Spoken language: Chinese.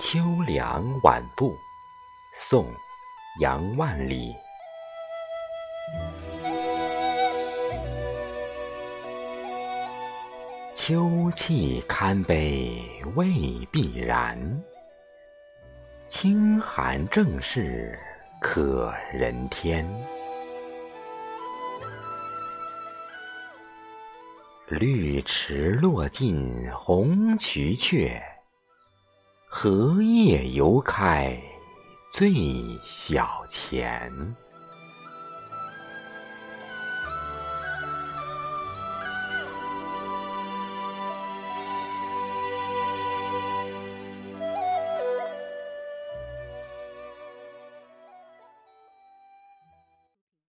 秋凉晚步，宋·杨万里。秋气堪悲未必然，清寒正是可人天。绿池落尽红蕖却，荷叶犹开最小钱。